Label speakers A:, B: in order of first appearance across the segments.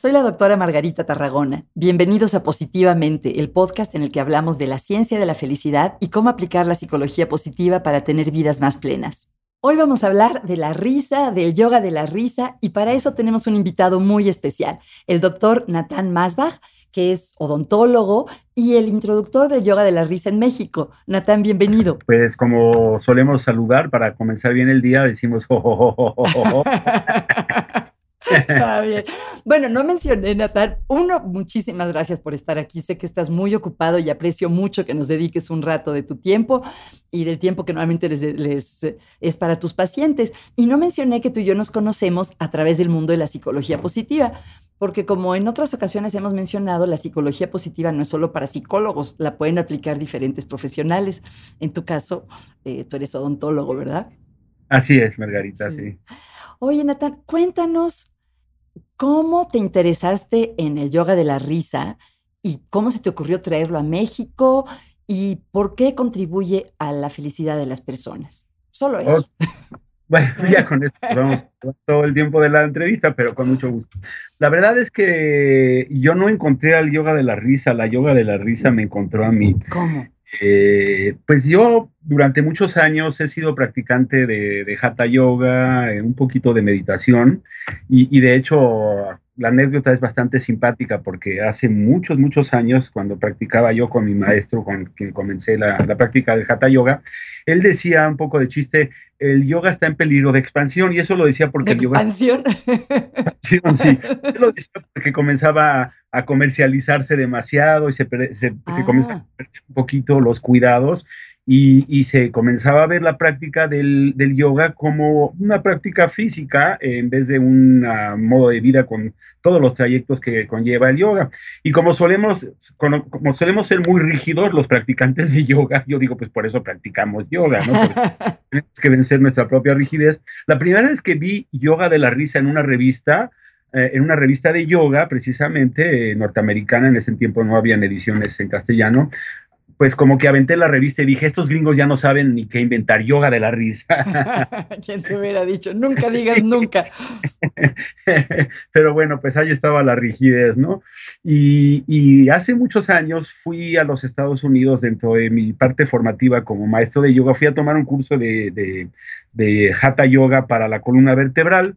A: Soy la doctora Margarita Tarragona. Bienvenidos a Positivamente, el podcast en el que hablamos de la ciencia de la felicidad y cómo aplicar la psicología positiva para tener vidas más plenas. Hoy vamos a hablar de la risa, del yoga de la risa, y para eso tenemos un invitado muy especial, el doctor Natán Masbach, que es odontólogo y el introductor del yoga de la risa en México. Natán, bienvenido.
B: Pues como solemos saludar para comenzar bien el día, decimos
A: Está bien. Bueno, no mencioné, Natal. Uno, muchísimas gracias por estar aquí. Sé que estás muy ocupado y aprecio mucho que nos dediques un rato de tu tiempo y del tiempo que normalmente les, es para tus pacientes. Y no mencioné que tú y yo nos conocemos a través del mundo de la psicología positiva, porque como en otras ocasiones hemos mencionado, la psicología positiva no es solo para psicólogos, la pueden aplicar diferentes profesionales. En tu caso, eh, tú eres odontólogo, ¿verdad?
B: Así es, Margarita, sí.
A: Oye, Natán, cuéntanos cómo te interesaste en el yoga de la risa y cómo se te ocurrió traerlo a México y por qué contribuye a la felicidad de las personas. Solo oh, eso.
B: bueno, ya con esto vamos todo el tiempo de la entrevista, pero con mucho gusto. La verdad es que yo no encontré al yoga de la risa, la yoga de la risa me encontró a mí.
A: ¿Cómo?
B: Eh, pues yo durante muchos años he sido practicante de, hatha yoga, eh, un poquito de meditación y, de hecho la anécdota es bastante simpática porque hace muchos, muchos años cuando practicaba yo con mi maestro, con quien comencé la, la práctica del hatha yoga, él decía un poco de chiste, el yoga está en peligro de expansión y eso lo decía porque
A: ¿De expansión?
B: sí, sí, lo decía porque comenzaba a comercializarse demasiado y se, se, se comenzaba a perder un poquito los cuidados y, se comenzaba a ver la práctica del, yoga como una práctica física en vez de un modo de vida con todos los trayectos que conlleva el yoga. Y como solemos, como, solemos ser muy rígidos los practicantes de yoga, yo digo, pues por eso practicamos yoga, ¿no? tenemos que vencer nuestra propia rigidez. La primera vez que vi yoga de la risa en una revista, eh, en una revista de yoga, precisamente eh, norteamericana, en ese tiempo no habían ediciones en castellano, pues como que aventé la revista y dije, estos gringos ya no saben ni qué inventar yoga de la risa.
A: ¿Quién te hubiera dicho? Nunca digas nunca.
B: Pero bueno, pues ahí estaba la rigidez, ¿no? Y, hace muchos años fui a los Estados Unidos dentro de mi parte formativa como maestro de yoga, fui a tomar un curso de, de, de Hatha Yoga para la columna vertebral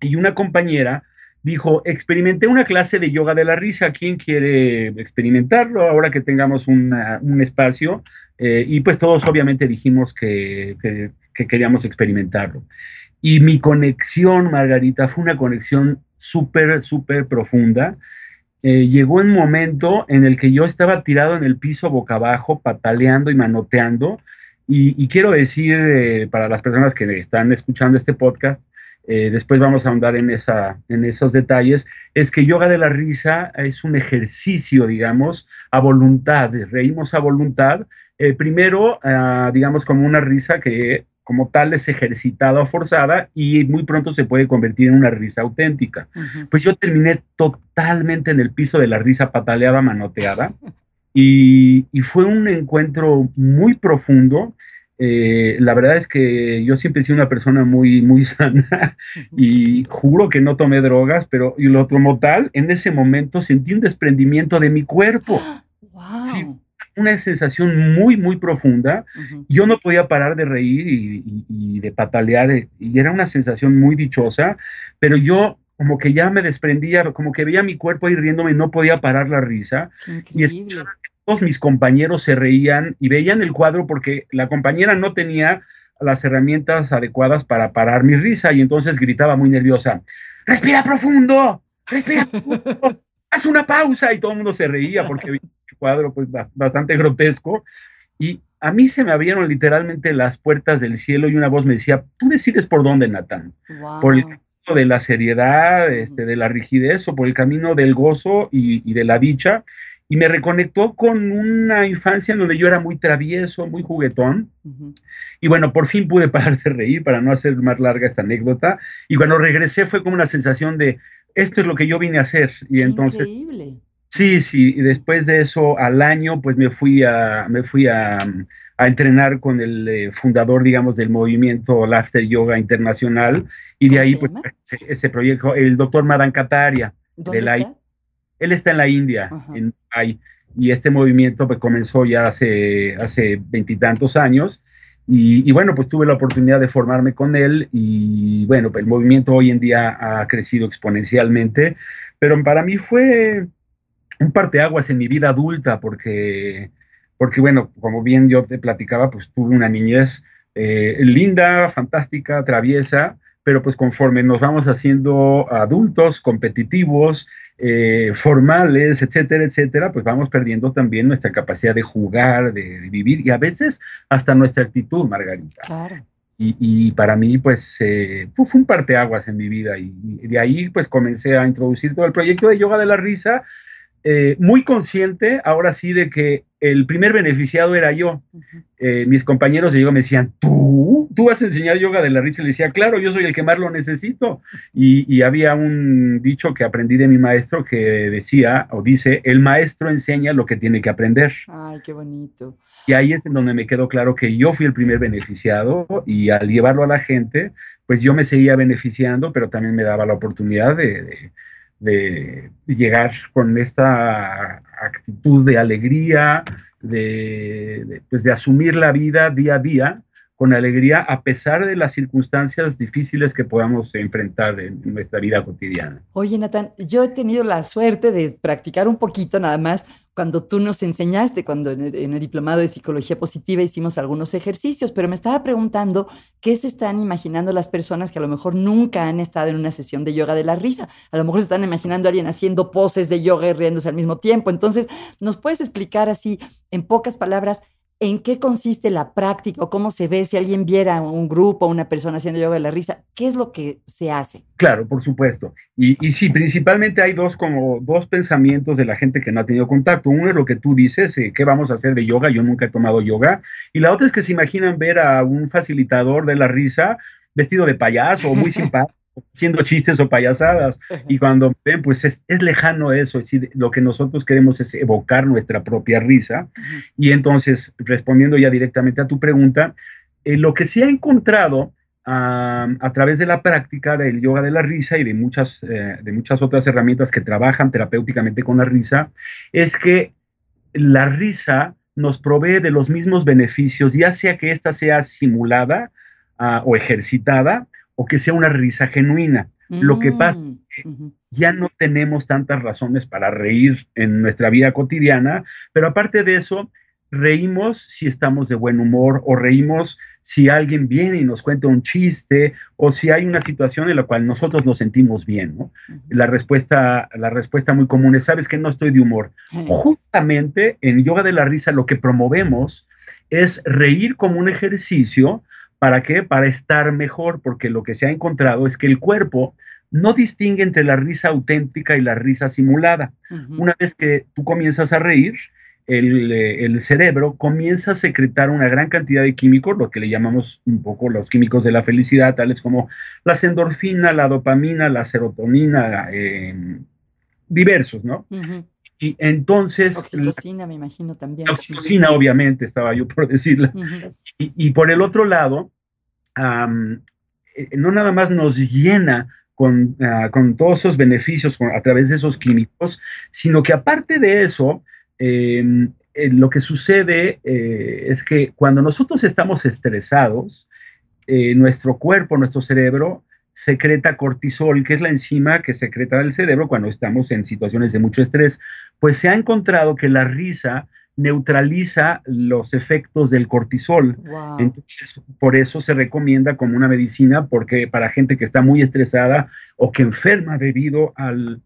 B: y una compañera dijo, experimenté una clase de yoga de la risa, ¿quién quiere experimentarlo ahora que tengamos un espacio? Eh, y pues todos obviamente dijimos que, queríamos experimentarlo. Y mi conexión, Margarita, fue una conexión súper, súper profunda. Eh, llegó un momento en el que yo estaba tirado en el piso boca abajo, pataleando y manoteando. Y, quiero decir eh, para las personas que están escuchando este podcast, eh, después vamos a ahondar en, esa, en esos detalles, es que yoga de la risa es un ejercicio, digamos, a voluntad, reímos a voluntad, eh, primero, ah, digamos, como una risa que como tal es ejercitada o forzada y muy pronto se puede convertir en una risa auténtica. Pues yo terminé totalmente en el piso de la risa pataleada, manoteada, y, y fue un encuentro muy profundo eh, la verdad es que yo siempre he sido una persona muy, muy sana y juro que no tomé drogas, pero y lo como tal, en ese momento sentí un desprendimiento de mi cuerpo. una sensación muy, muy profunda. Yo no podía parar de reír y, de patalear eh, y era una sensación muy dichosa, pero yo como que ya me desprendía, como que veía mi cuerpo ahí riéndome y no podía parar la risa. Y todos mis compañeros se reían y veían el cuadro porque la compañera no tenía las herramientas adecuadas para parar mi risa y entonces gritaba muy nerviosa, respira profundo, respira profundo, haz una pausa y todo el mundo se reía porque vi el cuadro pues bastante grotesco. Y a mí se me abrieron literalmente las puertas del cielo y una voz me decía, tú decides por dónde, Natán, por el camino de la seriedad, este, de la rigidez o por el camino del gozo y de la dicha y me reconectó con una infancia en donde yo era muy travieso, muy juguetón. Y bueno, por fin pude parar de reír para no hacer más larga esta anécdota. Y cuando regresé fue como una sensación de, esto es lo que yo vine a hacer. Y entonces... Increíble. Sí, sí, y después de eso, al año, pues me fui a, me fui a, a entrenar con el eh, fundador, digamos, del movimiento Laughter Yoga Internacional, y de ahí, pues, ese, proyecto, el doctor Madan Kataria,
A: ¿Dónde está?
B: Él está en la India, en y este movimiento pues, comenzó ya hace hace veintitantos años. Y, bueno, pues tuve la oportunidad de formarme con él y bueno, el movimiento hoy en día ha crecido exponencialmente, pero para mí fue un parteaguas en mi vida adulta porque, porque bueno, como bien yo te platicaba, pues tuve una niñez eh, linda, fantástica, traviesa, pero pues conforme nos vamos haciendo adultos, competitivos, eh, formales, etcétera, etcétera, pues vamos perdiendo también nuestra capacidad de jugar, de, vivir y a veces hasta nuestra actitud, Margarita.
A: Claro.
B: Y, para mí, pues, eh, fue un parteaguas en mi vida y, de ahí, pues, comencé a introducir todo el proyecto de yoga de la risa, eh, muy consciente, ahora sí, de que el primer beneficiado era yo. Eh, mis compañeros de yoga me decían, ¿tú? ¿Tú vas a enseñar yoga de la risa? Y le decía, claro, yo soy el que más lo necesito. Y, había un dicho que aprendí de mi maestro que decía, o dice, el maestro enseña lo que tiene que aprender.
A: Ay, qué bonito.
B: Y ahí es en donde me quedó claro que yo fui el primer beneficiado y al llevarlo a la gente, pues yo me seguía beneficiando, pero también me daba la oportunidad de de llegar con esta actitud de alegría, de, pues de asumir la vida día a día con alegría a pesar de las circunstancias difíciles que podamos enfrentar en, nuestra vida cotidiana.
A: Oye, Natán, yo he tenido la suerte de practicar un poquito nada más cuando tú nos enseñaste, cuando en el, diplomado de psicología positiva hicimos algunos ejercicios, pero me estaba preguntando qué se están imaginando las personas que a lo mejor nunca han estado en una sesión de yoga de la risa. A lo mejor se están imaginando a alguien haciendo poses de yoga y riéndose al mismo tiempo. Entonces, ¿nos puedes explicar así, en pocas palabras, en qué consiste la práctica o cómo se ve si alguien viera un grupo, una persona haciendo yoga de la risa, qué es lo que se hace.
B: Claro, por supuesto. Y, y, sí, principalmente hay dos como dos pensamientos de la gente que no ha tenido contacto. Uno es lo que tú dices, eh, ¿qué vamos a hacer de yoga? Yo nunca he tomado yoga. Y la otra es que se imaginan ver a un facilitador de la risa vestido de payaso o muy simpático haciendo chistes o payasadas. Y cuando ven, pues es, lejano eso, es decir, lo que nosotros queremos es evocar nuestra propia risa. Y entonces, respondiendo ya directamente a tu pregunta, eh, lo que se ha encontrado a través de la práctica del yoga de la risa y de muchas, eh, de muchas otras herramientas que trabajan terapéuticamente con la risa, es que la risa nos provee de los mismos beneficios, ya sea que ésta sea simulada ah, o ejercitada o que sea una risa genuina. Lo que pasa es que mm, ya no tenemos tantas razones para reír en nuestra vida cotidiana, pero aparte de eso, reímos si estamos de buen humor o reímos si alguien viene y nos cuenta un chiste o si hay una situación en la cual nosotros nos sentimos bien. la, respuesta, la respuesta muy común es, sabes que no estoy de humor. Justamente en yoga de la risa lo que promovemos es reír como un ejercicio ¿Para qué? Para estar mejor, porque lo que se ha encontrado es que el cuerpo no distingue entre la risa auténtica y la risa simulada. Una vez que tú comienzas a reír, eh, el, cerebro comienza a secretar una gran cantidad de químicos, lo que le llamamos un poco los químicos de la felicidad, tales como la endorfina, la dopamina, la serotonina, em, diversos, ¿no? Y entonces...
A: Oxitocina, me imagino también.
B: Oxitocina, obviamente, estaba yo por decirla. y, por el otro lado, eh, no nada más nos llena con, ah, todos esos beneficios a través de esos químicos, sino que aparte de eso, em, eh, lo que sucede eh, es que cuando nosotros estamos estresados, nuestro cuerpo, nuestro cerebro, secreta cortisol, que es la enzima que secreta el cerebro cuando estamos en situaciones de mucho estrés. Pues se ha encontrado que la risa neutraliza los efectos del cortisol. Entonces, por eso se recomienda como una medicina, porque para gente que está muy estresada o que enferma debido al,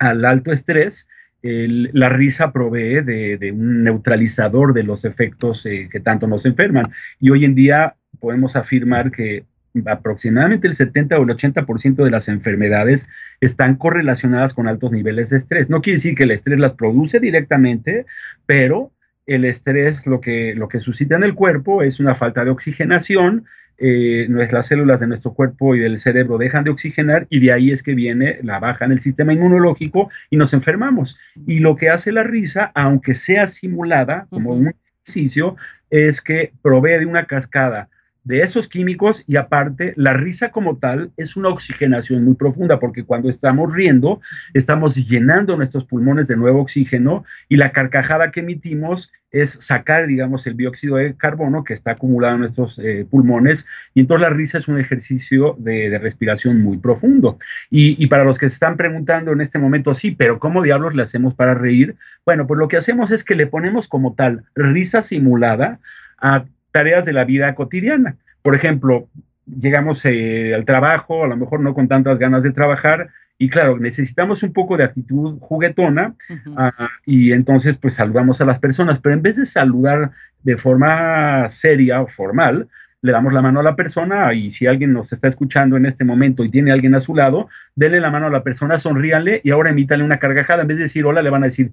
B: alto estrés, la risa provee de, un neutralizador de los efectos eh, que tanto nos enferman. Y hoy en día podemos afirmar que aproximadamente el 70 o el 80% de las enfermedades están correlacionadas con altos niveles de estrés. No quiere decir que el estrés las produce directamente, pero el estrés lo que, lo que suscita en el cuerpo es una falta de oxigenación, eh, nuestras células de nuestro cuerpo y del cerebro dejan de oxigenar y de ahí es que viene la baja en el sistema inmunológico y nos enfermamos. Y lo que hace la risa, aunque sea simulada como un ejercicio, es que provee de una cascada de esos químicos y aparte la risa como tal es una oxigenación muy profunda porque cuando estamos riendo estamos llenando nuestros pulmones de nuevo oxígeno y la carcajada que emitimos es sacar, digamos, el dióxido de carbono que está acumulado en nuestros eh, pulmones y entonces la risa es un ejercicio de, respiración muy profundo. Y, y, para los que se están preguntando en este momento, sí, pero ¿cómo diablos le hacemos para reír? Bueno, pues lo que hacemos es que le ponemos como tal risa simulada a tareas de la vida cotidiana. Por ejemplo, llegamos eh, al trabajo, a lo mejor no con tantas ganas de trabajar, y claro, necesitamos un poco de actitud juguetona ah, y entonces pues saludamos a las personas, pero en vez de saludar de forma seria o formal, le damos la mano a la persona y si alguien nos está escuchando en este momento y tiene a alguien a su lado, denle la mano a la persona, sonríanle y ahora emítale una carcajada. En vez de decir hola, le van a decir...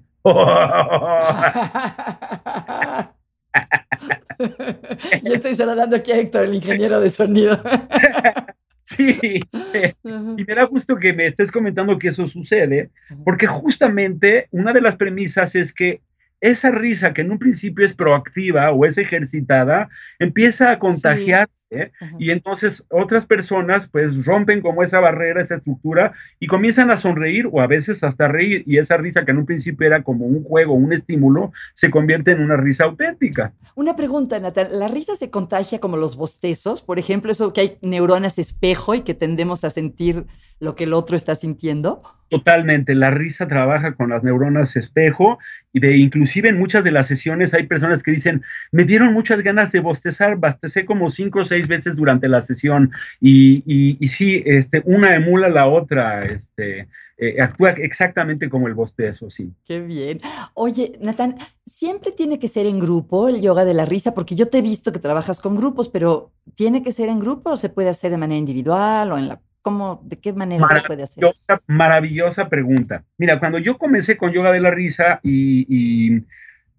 A: Yo estoy saludando aquí a Héctor, el ingeniero de sonido.
B: Sí, y me da gusto que me estés comentando que eso sucede, porque justamente una de las premisas es que esa risa que en un principio es proactiva o es ejercitada, empieza a contagiarse y entonces otras personas pues rompen como esa barrera, esa estructura y comienzan a sonreír o a veces hasta reír y esa risa que en un principio era como un juego, un estímulo, se convierte en una risa auténtica.
A: Una pregunta, Natal, ¿la risa se contagia como los bostezos? Por ejemplo, eso que hay neuronas espejo y que tendemos a sentir lo que el otro está sintiendo.
B: Totalmente, la risa trabaja con las neuronas espejo y de inclusive en muchas de las sesiones hay personas que dicen, me dieron muchas ganas de bostezar, bostecé como cinco o seis veces durante la sesión y, y, sí, este, una emula la otra, este, eh, actúa exactamente como el bostezo, sí.
A: Qué bien. Oye, Natán, ¿siempre tiene que ser en grupo el yoga de la risa? Porque yo te he visto que trabajas con grupos, pero ¿tiene que ser en grupo o se puede hacer de manera individual o en la ¿Cómo, ¿De qué manera se puede hacer?
B: Maravillosa pregunta. Mira, cuando yo comencé con yoga de la risa y,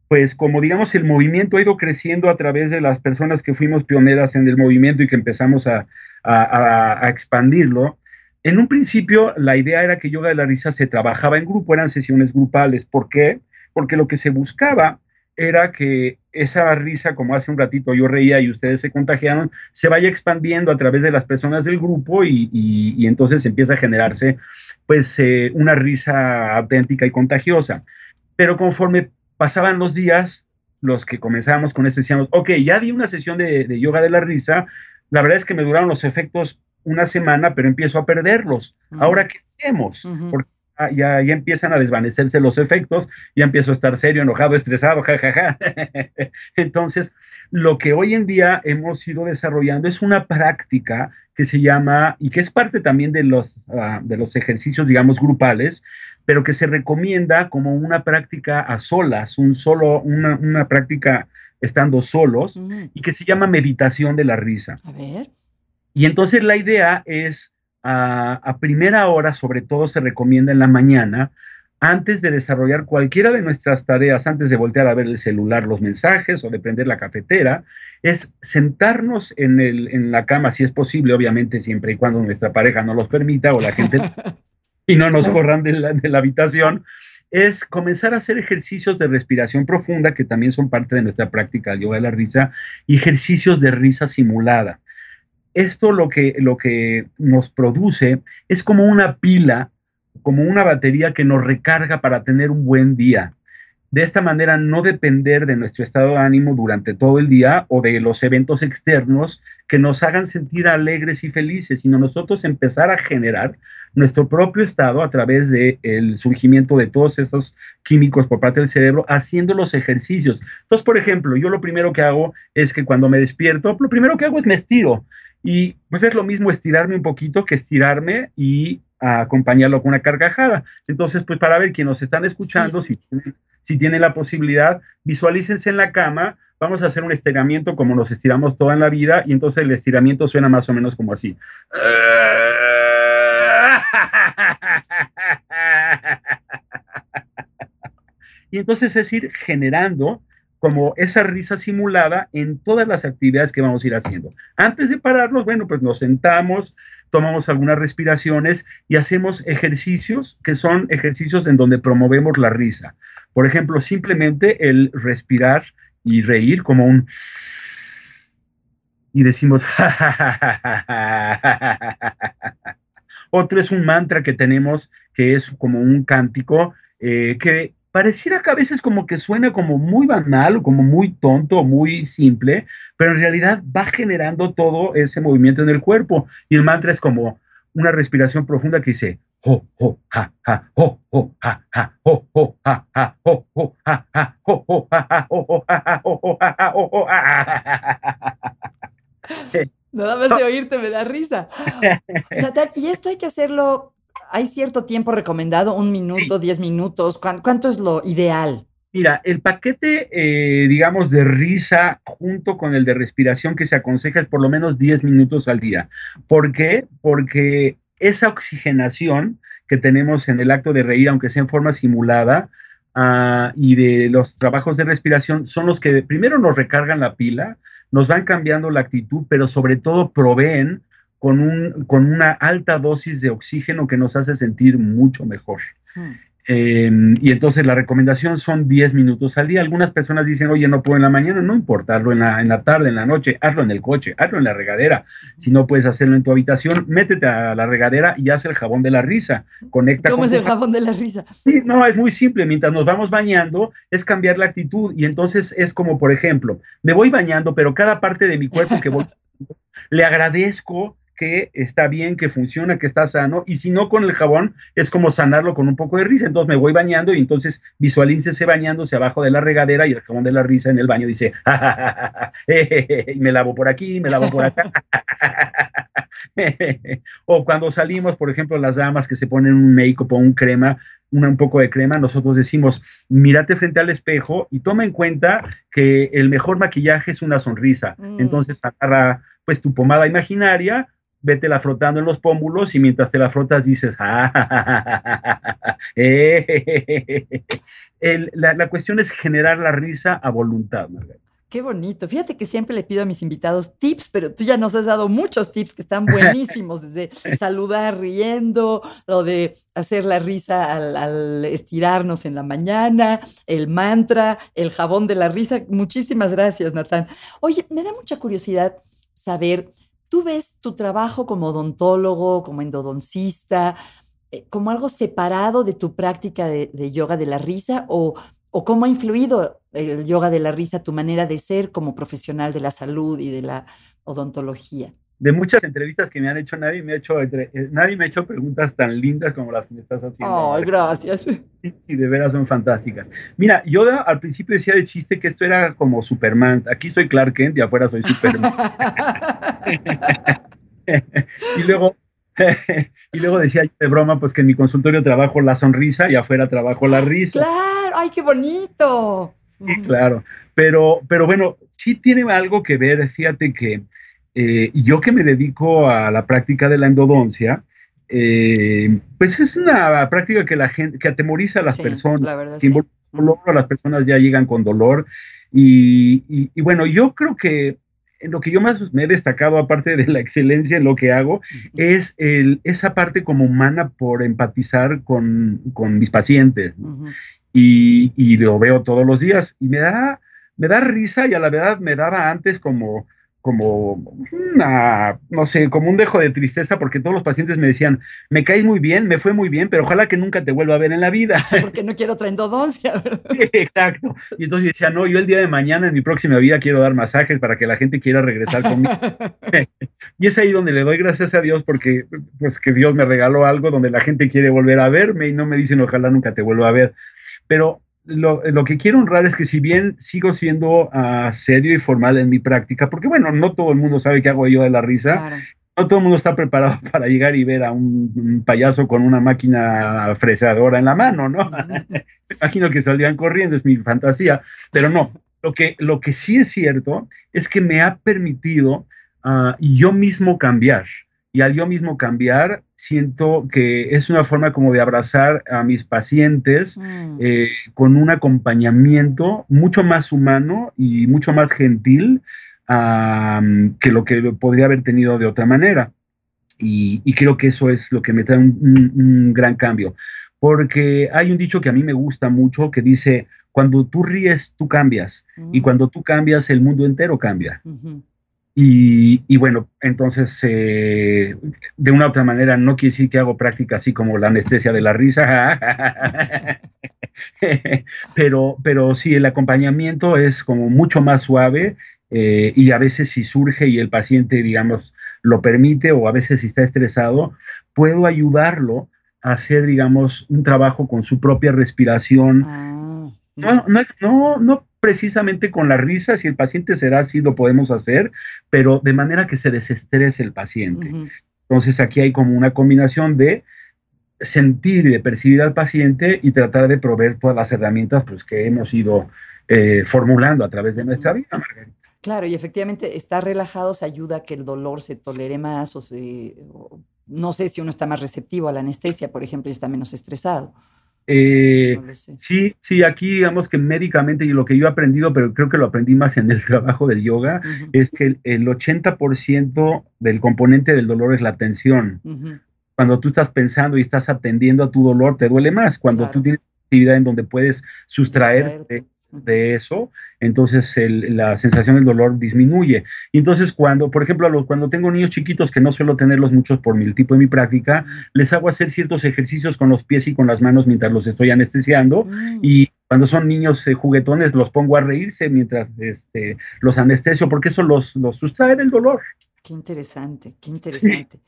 B: pues como digamos el movimiento ha ido creciendo a través de las personas que fuimos pioneras en el movimiento y que empezamos a, a, expandirlo, en un principio la idea era que yoga de la risa se trabajaba en grupo, eran sesiones grupales. ¿Por qué? Porque lo que se buscaba era que esa risa, como hace un ratito yo reía y ustedes se contagiaron, se vaya expandiendo a través de las personas del grupo y, entonces empieza a generarse pues eh, una risa auténtica y contagiosa. Pero conforme pasaban los días, los que comenzábamos con esto decíamos, ok, ya di una sesión de, yoga de la risa, la verdad es que me duraron los efectos una semana, pero empiezo a perderlos. Ahora, ¿qué hacemos? Porque ya, ya empiezan a desvanecerse los efectos, ya empiezo a estar serio, enojado, estresado, jajaja. Entonces, lo que hoy en día hemos ido desarrollando es una práctica que se llama, y que es parte también de los, ah, de los ejercicios, digamos, grupales, pero que se recomienda como una práctica a solas, un solo, una, una práctica estando solos, y que se llama meditación de la risa.
A: A ver.
B: Y entonces la idea es a, primera hora, sobre todo se recomienda en la mañana, antes de desarrollar cualquiera de nuestras tareas, antes de voltear a ver el celular, los mensajes o de prender la cafetera, es sentarnos en, el, en la cama, si es posible, obviamente, siempre y cuando nuestra pareja no los permita o la gente y no nos corran de la, de la habitación, es comenzar a hacer ejercicios de respiración profunda, que también son parte de nuestra práctica del yoga de la risa, y ejercicios de risa simulada esto lo que, lo que nos produce es como una pila, como una batería que nos recarga para tener un buen día. De esta manera, no depender de nuestro estado de ánimo durante todo el día o de los eventos externos que nos hagan sentir alegres y felices, sino nosotros empezar a generar nuestro propio estado a través del el surgimiento de todos esos químicos por parte del cerebro, haciendo los ejercicios. Entonces, por ejemplo, yo lo primero que hago es que cuando me despierto, lo primero que hago es me estiro. Y pues es lo mismo estirarme un poquito que estirarme y acompañarlo con una carcajada. Entonces, pues para ver quién nos están escuchando, Si, tienen, si tienen la posibilidad, visualícense en la cama, vamos a hacer un estiramiento como nos estiramos toda en la vida y entonces el estiramiento suena más o menos como así. Y entonces es ir generando como esa risa simulada en todas las actividades que vamos a ir haciendo. Antes de pararnos, bueno, pues nos sentamos, tomamos algunas respiraciones y hacemos ejercicios que son ejercicios en donde promovemos la risa. Por ejemplo, simplemente el respirar y reír como un... y decimos, otro es un mantra que tenemos que es como un cántico eh, que pareciera que a veces como que suena como muy banal o como muy tonto, muy simple, pero en realidad va generando todo ese movimiento en el cuerpo. Y el mantra es como una respiración profunda que dice, ho, ho, ha, ha, ho, ho, ha, ha, ho, ho, ha, ha, ho, ho, ha, ha, ho, ho, ha, ha, ho, ho, ha, ha, ho, ho, ha, ha, ho, ho,
A: Nada más de oírte me da risa. Natal, y esto hay que hacerlo ¿Hay cierto tiempo recomendado? ¿Un minuto, diez minutos? ¿Cuánto, es lo ideal?
B: Mira, el paquete, eh, digamos, de risa junto con el de respiración que se aconseja es por lo menos 10 minutos al día. ¿Por qué? Porque esa oxigenación que tenemos en el acto de reír, aunque sea en forma simulada, ah, y de los trabajos de respiración, son los que primero nos recargan la pila, nos van cambiando la actitud, pero sobre todo proveen con, un, con una alta dosis de oxígeno que nos hace sentir mucho mejor. Hmm. Em, y entonces la recomendación son 10 minutos al día. Algunas personas dicen, oye, no puedo en la mañana, no importa, hazlo en la, en la tarde, en la noche, hazlo en el coche, hazlo en la regadera. Si no puedes hacerlo en tu habitación, métete a la regadera y haz el jabón de la risa. Conecta
A: ¿Cómo es el jabón de la risa?
B: Sí, no, es muy simple. Mientras nos vamos bañando, es cambiar la actitud. Y entonces es como, por ejemplo, me voy bañando, pero cada parte de mi cuerpo que voy, le agradezco que está bien, que funciona, que está sano, y si no con el jabón es como sanarlo con un poco de risa. Entonces me voy bañando y entonces visualícese bañándose abajo de la regadera y el jabón de la risa en el baño dice, y me lavo por aquí, me lavo por acá. o cuando salimos, por ejemplo, las damas que se ponen un make-up o un crema, un poco de crema, nosotros decimos, mírate frente al espejo y toma en cuenta que el mejor maquillaje es una sonrisa. Mm. Entonces agarra pues tu pomada imaginaria, la frotando en los pómulos y mientras te la frotas dices, ah, la, cuestión es generar la risa a voluntad, Margarita.
A: Qué bonito. Fíjate que siempre le pido a mis invitados tips, pero tú ya nos has dado muchos tips que están buenísimos, desde saludar riendo, lo de hacer la risa al, al, estirarnos en la mañana, el mantra, el jabón de la risa. Muchísimas gracias, Natán. Oye, me da mucha curiosidad saber ¿Tú ves tu trabajo como odontólogo, como endodoncista, eh, como algo separado de tu práctica de, yoga de la risa o, o, cómo ha influido el yoga de la risa tu manera de ser como profesional de la salud y de la odontología?
B: De muchas entrevistas que me han hecho, nadie me ha hecho, eh, nadie me ha hecho preguntas tan lindas como las que me estás haciendo.
A: Ay, gracias.
B: Y de veras son fantásticas. Mira, yo al principio decía de chiste que esto era como Superman. Aquí soy Clark Kent y afuera soy Superman. y luego y luego decía de broma, pues que en mi consultorio trabajo la sonrisa y afuera trabajo la risa.
A: Claro, ay, qué bonito.
B: Sí, claro. Pero, pero bueno, sí tiene algo que ver, fíjate que eh, yo que me dedico a la práctica de la endodoncia, eh, pues es una práctica que la gente, que atemoriza a las personas, la verdad, dolor, las personas ya llegan con dolor. Y, bueno, yo creo que en lo que yo más me he destacado, aparte de la excelencia en lo que hago, es el, esa parte como humana por empatizar con, mis pacientes. y, y, lo veo todos los días. Y me da, me da risa y a la verdad me daba antes como como una, no sé, como un dejo de tristeza porque todos los pacientes me decían, me caes muy bien, me fue muy bien, pero ojalá que nunca te vuelva a ver en la vida.
A: Porque no quiero otra endodoncia, ¿verdad?
B: Sí, exacto. Y entonces yo decía, no, yo el día de mañana en mi próxima vida quiero dar masajes para que la gente quiera regresar conmigo. y es ahí donde le doy gracias a Dios porque pues que Dios me regaló algo donde la gente quiere volver a verme y no me dicen ojalá nunca te vuelva a ver. Pero lo, que quiero honrar es que si bien sigo siendo uh, serio y formal en mi práctica, porque bueno, no todo el mundo sabe qué hago yo de la risa, no todo el mundo está preparado para llegar y ver a un, payaso con una máquina fresadora en la mano, ¿no? Imagino que saldrían corriendo, es mi fantasía, pero no, lo que, lo que sí es cierto es que me ha permitido uh, yo mismo cambiar y al yo mismo cambiar, siento que es una forma como de abrazar a mis pacientes mm. eh, con un acompañamiento mucho más humano y mucho más gentil que lo que podría haber tenido de otra manera. Y, creo que eso es lo que me trae un, gran cambio. Porque hay un dicho que a mí me gusta mucho que dice, cuando tú ríes, tú cambias. Y mm. cuando tú cambias, el mundo entero cambia. Y, bueno, entonces, eh, de una u otra manera, no quiere decir que hago práctica así como la anestesia de la risa, pero, pero sí, el acompañamiento es como mucho más suave eh, y a veces si surge y el paciente, digamos, lo permite o a veces si está estresado, puedo ayudarlo a hacer, digamos, un trabajo con su propia respiración. Ah, no, no, no, no precisamente con la risa, si el paciente será así, lo podemos hacer, pero de manera que se desestrese el paciente. Entonces aquí hay como una combinación de sentir y de percibir al paciente y tratar de proveer todas las herramientas pues, que hemos ido eh, formulando a través de nuestra vida,
A: Claro, y efectivamente estar relajados ayuda a que el dolor se tolere más o se... no sé si uno está más receptivo a la anestesia, por ejemplo, y está menos estresado.
B: Eh, sí, sí, aquí digamos que médicamente y lo que yo he aprendido, pero creo que lo aprendí más en el trabajo del yoga, es que el, 80% del componente del dolor es la tensión. Cuando tú estás pensando y estás atendiendo a tu dolor, te duele más. Cuando tú tienes actividad en donde puedes sustraerte de eso, entonces la sensación del dolor disminuye. Y entonces cuando, por ejemplo, cuando tengo niños chiquitos que no suelo tenerlos muchos por el tipo de mi práctica, les hago hacer ciertos ejercicios con los pies y con las manos mientras los estoy anestesiando mm. y cuando son niños eh, juguetones los pongo a reírse mientras este, los anestesio porque eso los, los sustrae del dolor.
A: Qué interesante, qué interesante.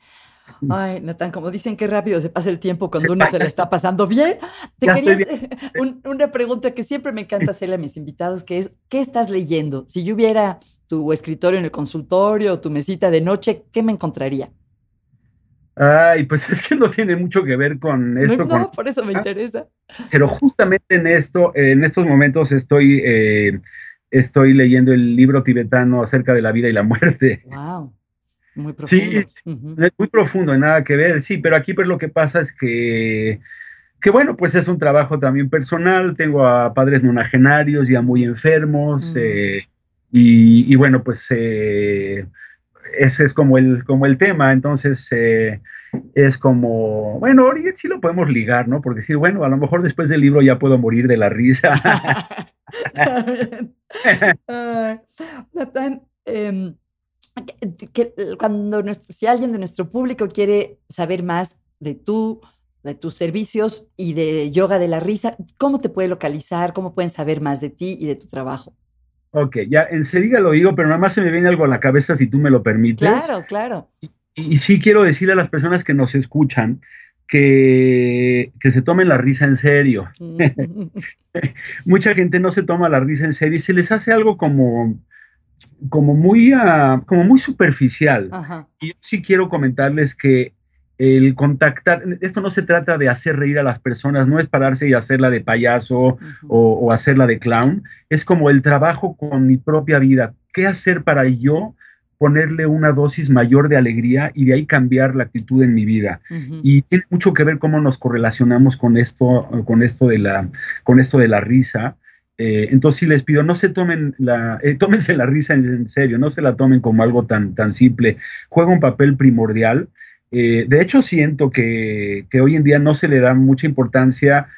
A: Ay, Natán, como dicen, qué rápido se pasa el tiempo cuando uno se le está pasando bien. Te quería hacer una pregunta que siempre me encanta hacerle a mis invitados, que es, ¿qué estás leyendo? Si yo hubiera tu escritorio en el consultorio, tu mesita de noche, ¿qué me encontraría?
B: Ay, pues es que no tiene mucho que ver con esto.
A: No, por eso me interesa.
B: Pero justamente en esto, en estos momentos estoy, eh, estoy leyendo el libro tibetano acerca de la vida y la muerte.
A: Wow. Muy profundo.
B: Sí, muy profundo, nada que ver, sí, pero aquí pues lo que pasa es que, que bueno, pues es un trabajo también personal, tengo a padres nonagenarios ya muy enfermos, mm. eh, y, bueno, pues eh, ese es como el, como el tema, entonces eh, es como, bueno, ahorita sí lo podemos ligar, ¿no? Porque sí, bueno, a lo mejor después del libro ya puedo morir de la risa.
A: Natán, em, que, cuando si alguien de nuestro público quiere saber más de tú, de tus servicios y de yoga de la risa, ¿cómo te puede localizar? ¿Cómo pueden saber más de ti y de tu trabajo?
B: Ok, ya enseguida lo digo, pero nada más se me viene algo a la cabeza si tú me lo permites.
A: Claro, claro.
B: Y, sí quiero decirle a las personas que nos escuchan que, que se tomen la risa en serio. Mm. Mucha gente no se toma la risa en serio y se les hace algo como, como muy, uh, como muy superficial. Y yo sí quiero comentarles que el contactar, esto no se trata de hacer reír a las personas, no es pararse y hacerla de payaso o, hacerla de clown, es como el trabajo con mi propia vida. ¿Qué hacer para yo ponerle una dosis mayor de alegría y de ahí cambiar la actitud en mi vida? Y tiene mucho que ver cómo nos correlacionamos con esto, con esto de la, con esto de la risa. Eh, entonces sí les pido, no se tomen la, eh, tómense la risa en, serio, no se la tomen como algo tan, tan simple. Juega un papel primordial. Eh, de hecho, siento que, hoy en día no se le da mucha importancia.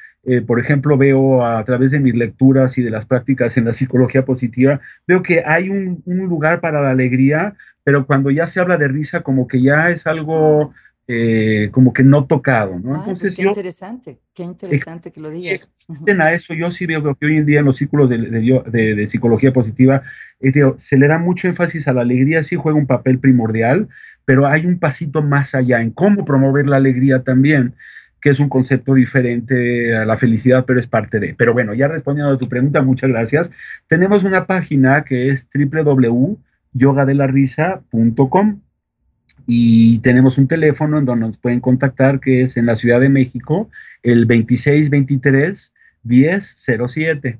B: por ejemplo, veo a, través de mis lecturas y de las prácticas en la psicología positiva, veo que hay un lugar para la alegría, pero cuando ya se habla de risa, como que ya es algo eh, como que no tocado, ¿no?
A: Ah, Entonces qué interesante, qué interesante que lo digas.
B: A eso yo sí veo que hoy en día en los círculos de, psicología positiva eh, se le da mucho énfasis a la alegría, sí juega un papel primordial, pero hay un pasito más allá en cómo promover la alegría también, que es un concepto diferente a la felicidad, pero es parte de. Pero bueno, ya respondiendo a tu pregunta, muchas gracias. Tenemos una página que es www.yogadelarisa.com y tenemos un teléfono en donde nos pueden contactar que es en la Ciudad de México, el 2623 1007.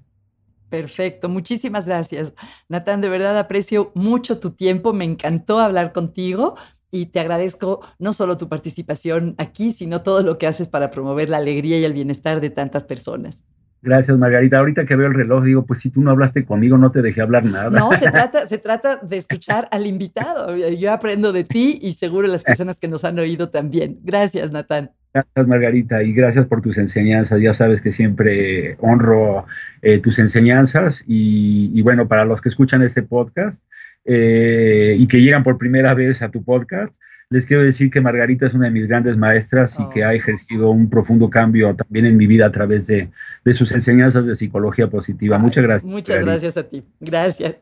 A: Perfecto, muchísimas gracias. Natán, de verdad aprecio mucho tu tiempo, me encantó hablar contigo y te agradezco no solo tu participación aquí, sino todo lo que haces para promover la alegría y el bienestar de tantas personas.
B: Gracias, Margarita. Ahorita que veo el reloj, digo, pues si tú no hablaste conmigo, no te dejé hablar nada.
A: No, se trata, se trata de escuchar al invitado. Yo aprendo de ti y seguro las personas que nos han oído también. Gracias, Natán.
B: Gracias, Margarita, y gracias por tus enseñanzas. Ya sabes que siempre honro eh, tus enseñanzas. Y, bueno, para los que escuchan este podcast, eh, y que llegan por primera vez a tu podcast, les quiero decir que Margarita es una de mis grandes maestras y que ha oh. ejercido un profundo cambio también en mi vida a través de, sus enseñanzas de psicología positiva. muchas gracias.
A: Muchas gracias a ti. Gracias.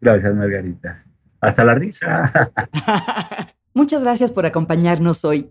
B: Gracias, Margarita. Hasta la risa.
A: muchas gracias por acompañarnos hoy.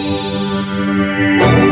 A: Thank you.